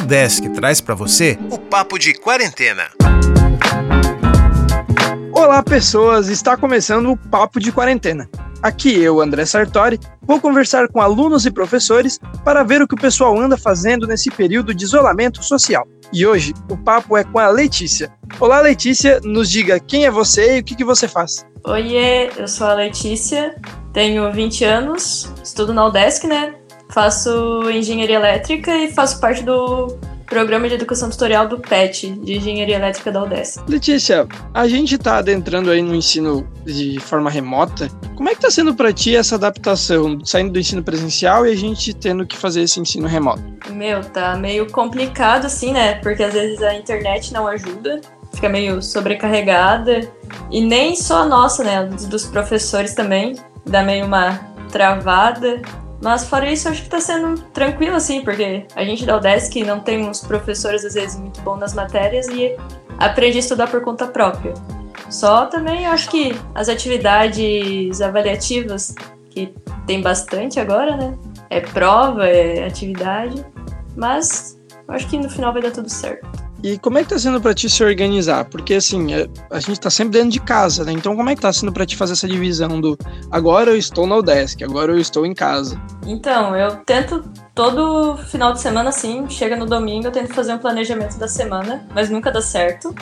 Desk traz para você o Papo de Quarentena. Olá, pessoas! Está começando o Papo de Quarentena. Aqui eu, André Sartori, vou conversar com alunos e professores para ver o que o pessoal anda fazendo nesse período de isolamento social. E hoje o papo é com a Letícia. Olá, Letícia, nos diga quem é você e o que, que você faz. Oiê, eu sou a Letícia, tenho 20 anos, estudo na UDESC, né? Faço engenharia elétrica e faço parte do Programa de Educação Tutorial do PET, de Engenharia Elétrica da UDESC. Letícia, a gente está adentrando aí no ensino de forma remota. Como é que está sendo para ti essa adaptação, saindo do ensino presencial e a gente tendo que fazer esse ensino remoto? Meu, tá meio complicado assim, né? Porque às vezes a internet não ajuda, fica meio sobrecarregada. E nem só a nossa, né? Dos professores também, dá meio uma travada. Mas fora isso, acho que tá sendo tranquilo, assim, porque a gente da UDESC não tem uns professores, às vezes, muito bons nas matérias e aprende a estudar por conta própria. Só também acho que as atividades avaliativas, que tem bastante agora, né? É prova, é atividade, mas acho que no final vai dar tudo certo. E como é que tá sendo para ti se organizar? Porque assim, é, a gente tá sempre dentro de casa, né? Então como é que tá sendo para ti fazer essa divisão do agora eu estou na UDESC, agora eu estou em casa? Então, eu tento todo final de semana assim, chega no domingo, eu tento fazer um planejamento da semana, mas nunca dá certo,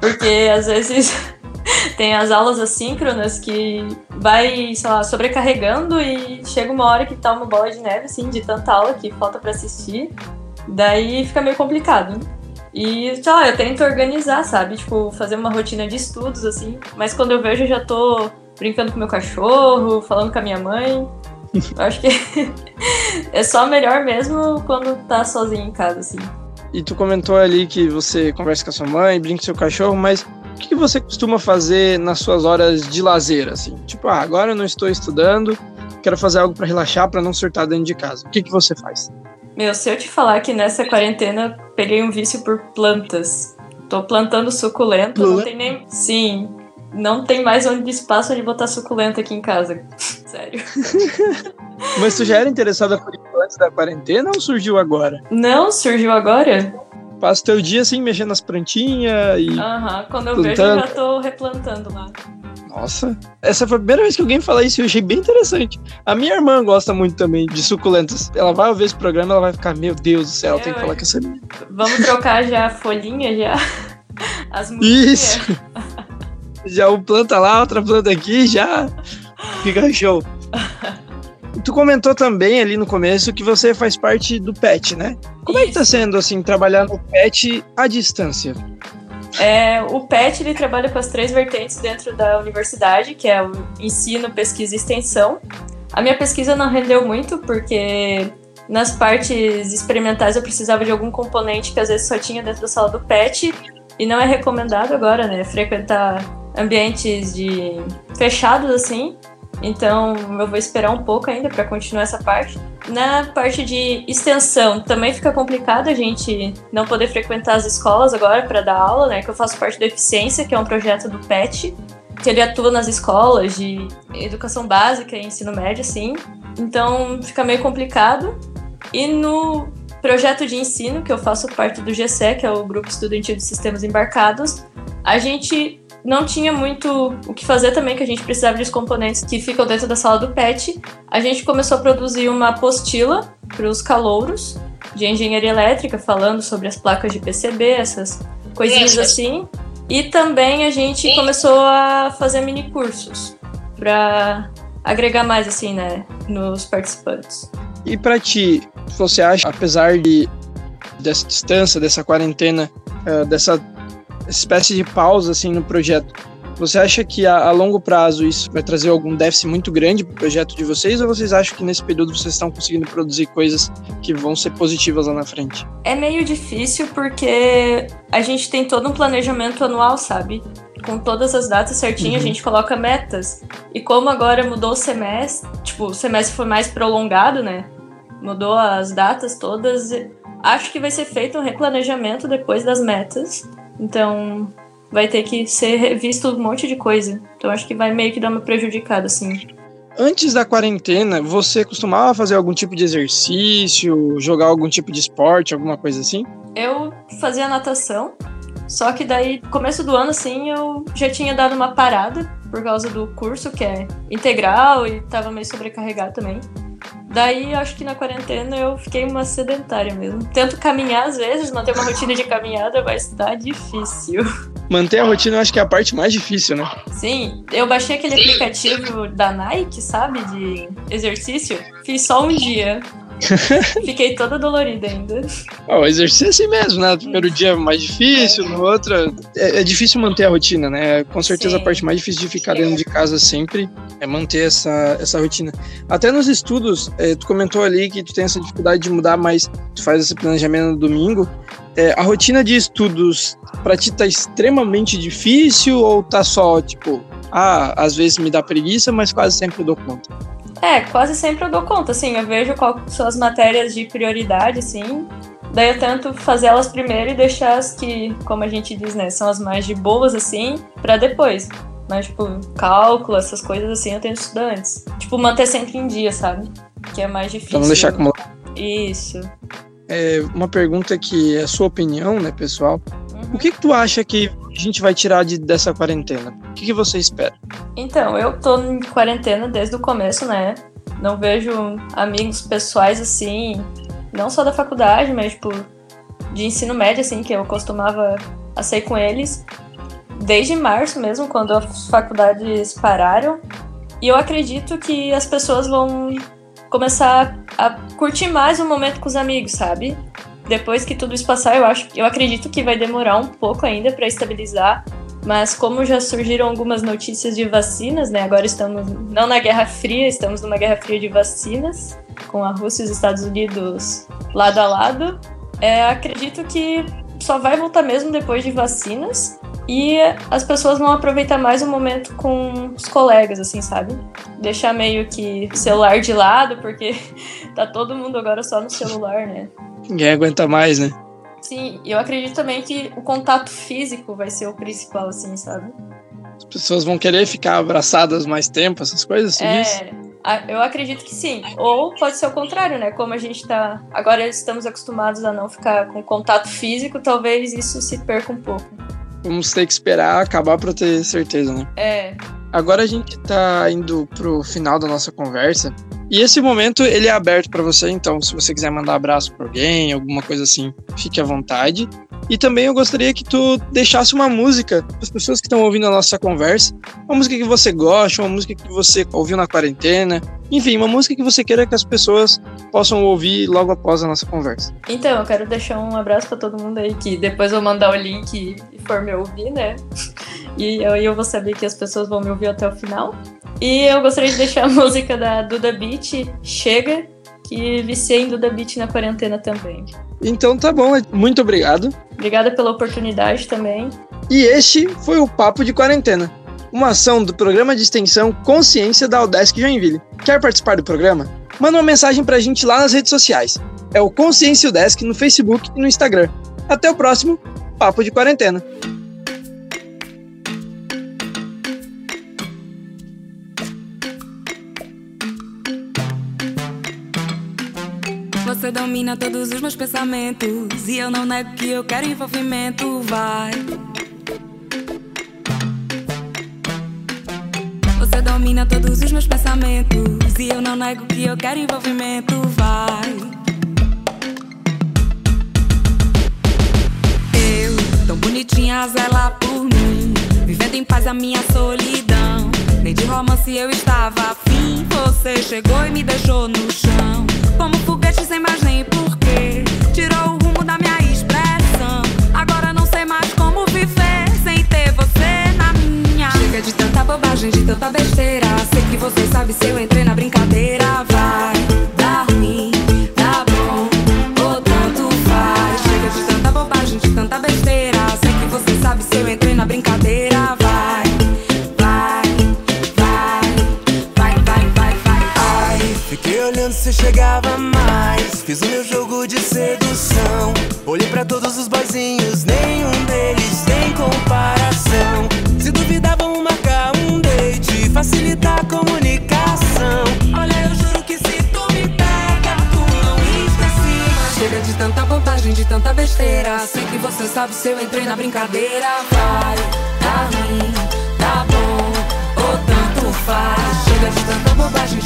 porque às vezes tem as aulas assíncronas que vai, sei lá, sobrecarregando e chega uma hora que tá uma bola de neve assim de tanta aula que falta para assistir. Daí fica meio complicado. E, sei lá, eu tento organizar, sabe? Tipo, fazer uma rotina de estudos, assim. Mas quando eu vejo, eu já tô brincando com meu cachorro, falando com a minha mãe. Eu acho que é só melhor mesmo quando tá sozinho em casa, assim. E tu comentou ali que você conversa com a sua mãe, brinca com seu cachorro, mas o que você costuma fazer nas suas horas de lazer, assim? Tipo, ah, agora eu não estou estudando, quero fazer algo para relaxar, para não surtar dentro de casa. O que, que você faz? Meu, se eu te falar que nessa quarentena peguei um vício por plantas. Tô plantando suculenta, não tem nem. Sim. Não tem mais onde espaço onde botar suculenta aqui em casa. Sério. Mas tu já era interessada por isso antes da quarentena ou surgiu agora? Não, surgiu agora. Passa teu dia assim, mexendo nas plantinhas e. Aham, uhum. quando eu plantando. vejo, eu já tô replantando lá. Nossa, essa foi a primeira vez que alguém fala isso e eu achei bem interessante. A minha irmã gosta muito também de suculentas. Ela vai ouvir esse programa ela vai ficar, meu Deus do céu, tem que falar com essa menina. Vamos trocar já a folhinha, já. As Isso! já um planta lá, outra planta aqui, já fica show. Tu comentou também ali no começo que você faz parte do PET, né? Como Isso. é que tá sendo, assim, trabalhar no PET à distância? É, o PET ele trabalha com as três vertentes dentro da universidade, que é o ensino, pesquisa e extensão. A minha pesquisa não rendeu muito, porque nas partes experimentais eu precisava de algum componente que às vezes só tinha dentro da sala do PET, e não é recomendado agora, né, frequentar ambientes de fechados assim. Então eu vou esperar um pouco ainda para continuar essa parte. Na parte de extensão também fica complicado a gente não poder frequentar as escolas agora para dar aula, né? Que eu faço parte do Eficiência, que é um projeto do PET, que ele atua nas escolas de educação básica e ensino médio, assim. Então fica meio complicado. E no projeto de ensino, que eu faço parte do GC, que é o Grupo Estudantil de Sistemas Embarcados, a gente não tinha muito o que fazer também, que a gente precisava dos componentes que ficam dentro da sala do PET. A gente começou a produzir uma apostila para os calouros de engenharia elétrica, falando sobre as placas de PCB, essas coisinhas assim. E também a gente começou a fazer mini cursos para agregar mais assim, né, nos participantes. E para ti, você acha, apesar de dessa distância, dessa quarentena, uh, dessa espécie de pausa assim no projeto. Você acha que a, a, longo prazo isso vai trazer algum déficit muito grande para o projeto de vocês ou vocês acham que nesse período vocês estão conseguindo produzir coisas que vão ser positivas lá na frente? É meio difícil porque a gente tem todo um planejamento anual, sabe? Com todas as datas certinhas, uhum. a gente coloca metas. E como agora mudou o semestre, tipo, o semestre foi mais prolongado, né? Mudou as datas todas. Acho que vai ser feito um replanejamento depois das metas então vai ter que ser revisto um monte de coisa. Então acho que vai meio que dar uma prejudicada, assim. Antes da quarentena, você costumava fazer algum tipo de exercício, jogar algum tipo de esporte, alguma coisa assim? Eu fazia natação, só que daí, começo do ano, assim, eu já tinha dado uma parada por causa do curso, que é integral e tava meio sobrecarregado também. Daí, acho que na quarentena eu fiquei uma sedentária mesmo. Tento caminhar às vezes, manter uma rotina de caminhada, mas tá difícil. Manter a rotina eu acho que é a parte mais difícil, né? Sim, eu baixei aquele aplicativo da Nike, sabe, de exercício. Fiz só um dia. Fiquei toda dolorida ainda. Oh, o exercício é assim mesmo, né? No primeiro dia é mais difícil, no outro. É, é difícil manter a rotina, né? Com certeza Sim. a parte mais difícil de ficar dentro de casa sempre é manter essa, essa rotina. Até nos estudos, é, tu comentou ali que tu tem essa dificuldade de mudar, mas tu faz esse planejamento no domingo. É, a rotina de estudos pra ti tá extremamente difícil ou tá só, tipo, ah, às vezes me dá preguiça, mas quase sempre eu dou conta? É, quase sempre eu dou conta, assim, eu vejo quais são as matérias de prioridade, assim, daí eu tento fazer elas primeiro e deixar as que, como a gente diz, né, são as mais de boas, assim, para depois. Mas, tipo, cálculo, essas coisas assim, eu tento estudar antes. Tipo, manter sempre em dia, sabe? Que é mais difícil. Pra não deixar acumular. Isso. É uma pergunta que é a sua opinião, né, pessoal? O que, que tu acha que a gente vai tirar de, dessa quarentena? O que, que você espera? Então, eu tô em quarentena desde o começo, né? Não vejo amigos pessoais assim, não só da faculdade, mas tipo de ensino médio assim, que eu costumava a sair com eles desde março mesmo, quando as faculdades pararam. E eu acredito que as pessoas vão começar a curtir mais o momento com os amigos, sabe? Depois que tudo isso passar, eu acho, eu acredito que vai demorar um pouco ainda para estabilizar, mas como já surgiram algumas notícias de vacinas, né? Agora estamos não na Guerra Fria, estamos numa Guerra Fria de vacinas, com a Rússia e os Estados Unidos lado a lado. É, acredito que só vai voltar mesmo depois de vacinas e as pessoas vão aproveitar mais o momento com os colegas, assim, sabe? Deixar meio que celular de lado, porque tá todo mundo agora só no celular, né? Ninguém aguenta mais, né? Sim, eu acredito também que o contato físico vai ser o principal, assim, sabe? As pessoas vão querer ficar abraçadas mais tempo, essas coisas, é, eu acredito que sim. Ou pode ser o contrário, né? Como a gente tá. Agora estamos acostumados a não ficar com contato físico, talvez isso se perca um pouco. Vamos ter que esperar acabar para ter certeza, né? É. Agora a gente tá indo pro final da nossa conversa. E esse momento ele é aberto para você, então se você quiser mandar abraço para alguém, alguma coisa assim, fique à vontade. E também eu gostaria que tu deixasse uma música para as pessoas que estão ouvindo a nossa conversa, uma música que você gosta, uma música que você ouviu na quarentena, enfim, uma música que você queira que as pessoas possam ouvir logo após a nossa conversa. Então, eu quero deixar um abraço para todo mundo aí que depois eu vou mandar o link e for me ouvir, né? E eu, eu vou saber que as pessoas vão me ouvir até o final. E eu gostaria de deixar a música da Duda Beat, Chega, que viciei em Duda Beat na quarentena também. Então tá bom, muito obrigado. Obrigada pela oportunidade também. E este foi o Papo de Quarentena, uma ação do programa de extensão Consciência da Udesc Joinville. Quer participar do programa? Manda uma mensagem pra gente lá nas redes sociais. É o Consciência Udesc no Facebook e no Instagram. Até o próximo Papo de Quarentena. Você domina todos os meus pensamentos. E eu não nego que eu quero envolvimento. Vai. Domina todos os meus pensamentos. E eu não nego que eu quero envolvimento. Vai. Eu, tão bonitinha, zela por mim. Vivendo em paz a minha solidão. Nem de romance eu estava afim. Você chegou e me deixou no chão. Como foguete sem mais nem porquê. Tirou o bobagem, de tanta besteira. Sei que você sabe se eu entrei na brincadeira. Vai dar ruim, tá bom, ou tanto faz. Chega de tanta bobagem, de tanta besteira. Sei que você sabe se eu entrei na brincadeira. Vai. vai, vai, vai, vai, vai, vai. Fiquei olhando se chegava mais. Fiz o meu jogo de sedução. Olhei pra todos os boizinhos, nenhum Sei que você sabe se eu entrei na brincadeira. Vai, tá ruim, tá bom, ou tanto faz. Chega de tanta bobagem,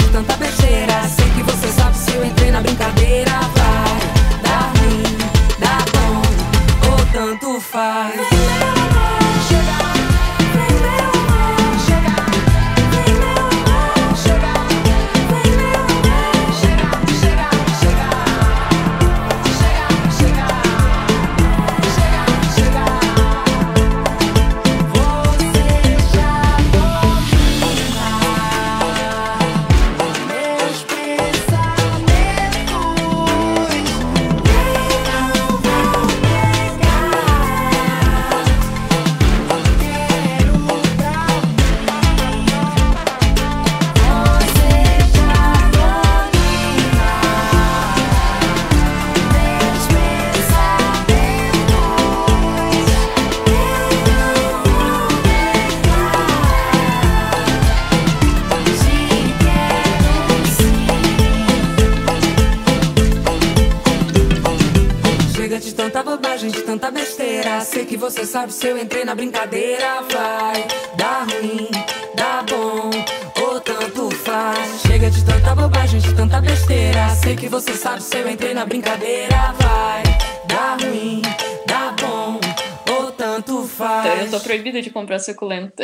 você sabe se eu entrei na brincadeira. Vai, dá ruim, dá bom, ou tanto faz. Chega de tanta bobagem, de tanta besteira. Sei que você sabe se eu entrei na brincadeira. Vai, dá ruim, dá bom, ou tanto faz. Eu tô proibida de comprar suculenta.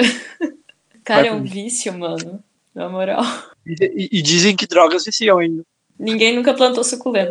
Cara, é um vício, mano. Na moral. E, e, e dizem que drogas viciam ainda. Ninguém nunca plantou suculenta.